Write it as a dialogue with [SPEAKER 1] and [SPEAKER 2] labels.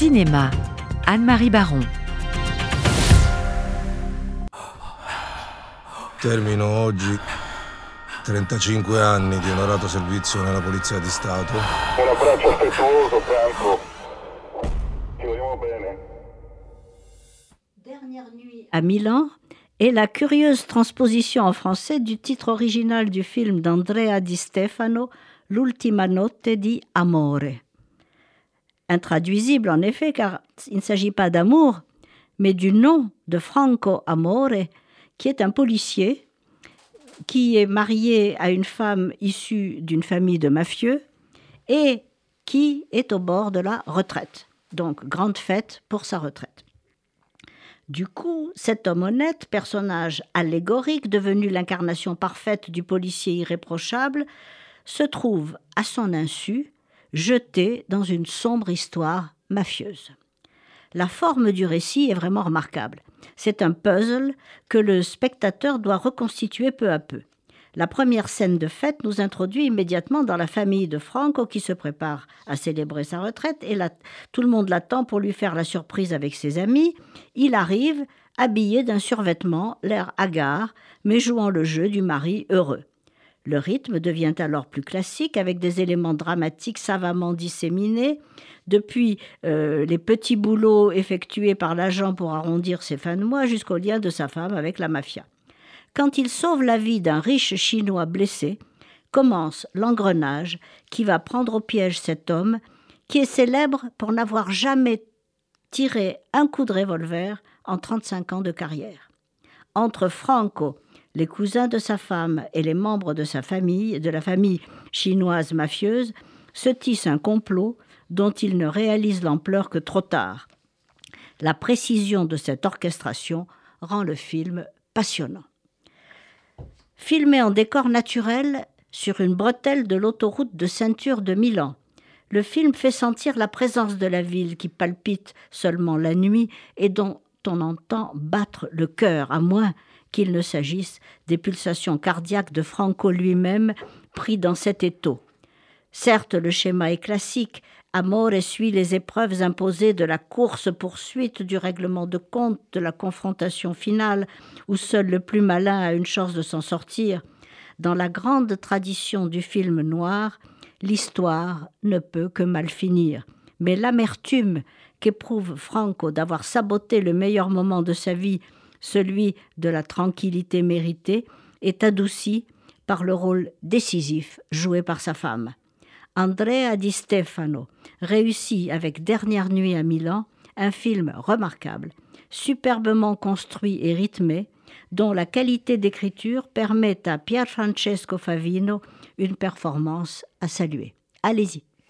[SPEAKER 1] Cinéma, Anne-Marie Baron.
[SPEAKER 2] Termino oggi 35 anni di onorato servizio nella Polizia di Stato.
[SPEAKER 3] Un abbraccio affettuoso, Franco. Ci vogliamo bene.
[SPEAKER 4] Dernière nuit à Milan est la curieuse transposition en français du titre original du film d'Andrea Di Stefano, L'ultima notte di amore intraduisible en effet, car il ne s'agit pas d'amour, mais du nom de Franco Amore, qui est un policier qui est marié à une femme issue d'une famille de mafieux et qui est au bord de la retraite. Donc, grande fête pour sa retraite. Du coup, cet homme honnête, personnage allégorique devenu l'incarnation parfaite du policier irréprochable, se trouve, à son insu, jeté dans une sombre histoire mafieuse. La forme du récit est vraiment remarquable. C'est un puzzle que le spectateur doit reconstituer peu à peu. La première scène de fête nous introduit immédiatement dans la famille de Franco qui se prépare à célébrer sa retraite et tout le monde l'attend pour lui faire la surprise avec ses amis. Il arrive habillé d'un survêtement, l'air hagard, mais jouant le jeu du mari heureux. Le rythme devient alors plus classique avec des éléments dramatiques savamment disséminés, depuis euh, les petits boulots effectués par l'agent pour arrondir ses fins de mois jusqu'au lien de sa femme avec la mafia. Quand il sauve la vie d'un riche chinois blessé, commence l'engrenage qui va prendre au piège cet homme qui est célèbre pour n'avoir jamais tiré un coup de revolver en 35 ans de carrière. Entre Franco les cousins de sa femme et les membres de sa famille, de la famille chinoise mafieuse, se tissent un complot dont ils ne réalisent l'ampleur que trop tard. La précision de cette orchestration rend le film passionnant. Filmé en décor naturel sur une bretelle de l'autoroute de ceinture de Milan, le film fait sentir la présence de la ville qui palpite seulement la nuit et dont on entend battre le cœur, à moins qu'il ne s'agisse des pulsations cardiaques de Franco lui-même pris dans cet étau. Certes, le schéma est classique. Amore suit les épreuves imposées de la course-poursuite, du règlement de compte, de la confrontation finale, où seul le plus malin a une chance de s'en sortir. Dans la grande tradition du film noir, l'histoire ne peut que mal finir. Mais l'amertume qu'éprouve Franco d'avoir saboté le meilleur moment de sa vie celui de la tranquillité méritée, est adouci par le rôle décisif joué par sa femme. Andrea Di Stefano réussit avec Dernière nuit à Milan un film remarquable, superbement construit et rythmé, dont la qualité d'écriture permet à Pier Francesco Favino une performance à saluer. Allez-y.